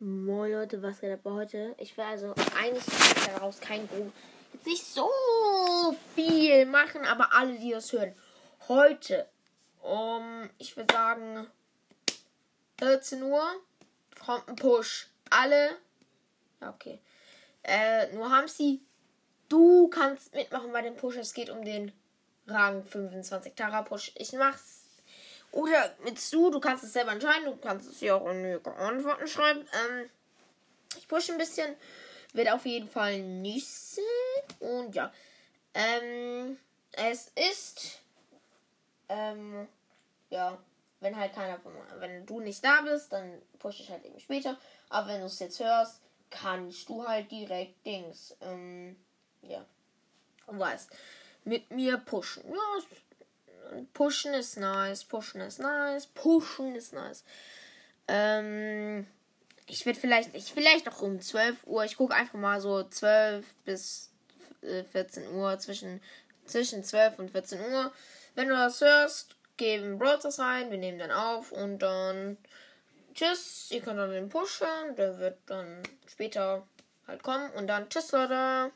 Moin Leute, was geht aber heute? Ich will also eigentlich daraus kein Grund, jetzt nicht so viel machen, aber alle, die das hören, heute um, ich würde sagen, 14 Uhr kommt ein Push. Alle, ja okay, äh, nur Hamsi, du kannst mitmachen bei dem Push. Es geht um den Rang 25 Tara Push. Ich mach's oder mit Stu, du kannst es selber entscheiden, du kannst es ja auch in die Antworten schreiben. Ähm, ich pushe ein bisschen, wird auf jeden Fall Nüsse. Und ja, ähm, es ist, ähm, ja, wenn halt keiner von, wenn du nicht da bist, dann pushe ich halt eben später. Aber wenn du es jetzt hörst, kannst du halt direkt Dings, ähm, ja, und weißt, mit mir pushen. Ja, Pushen ist nice, pushen ist nice, pushen ist nice. Ähm, ich werde vielleicht, ich vielleicht noch um 12 Uhr, ich gucke einfach mal so 12 bis 14 äh, Uhr, zwischen, zwischen 12 und 14 Uhr. Wenn du das hörst, geben Broadcast rein, wir nehmen dann auf und dann tschüss, ihr könnt dann den pushen, der wird dann später halt kommen und dann tschüss Leute.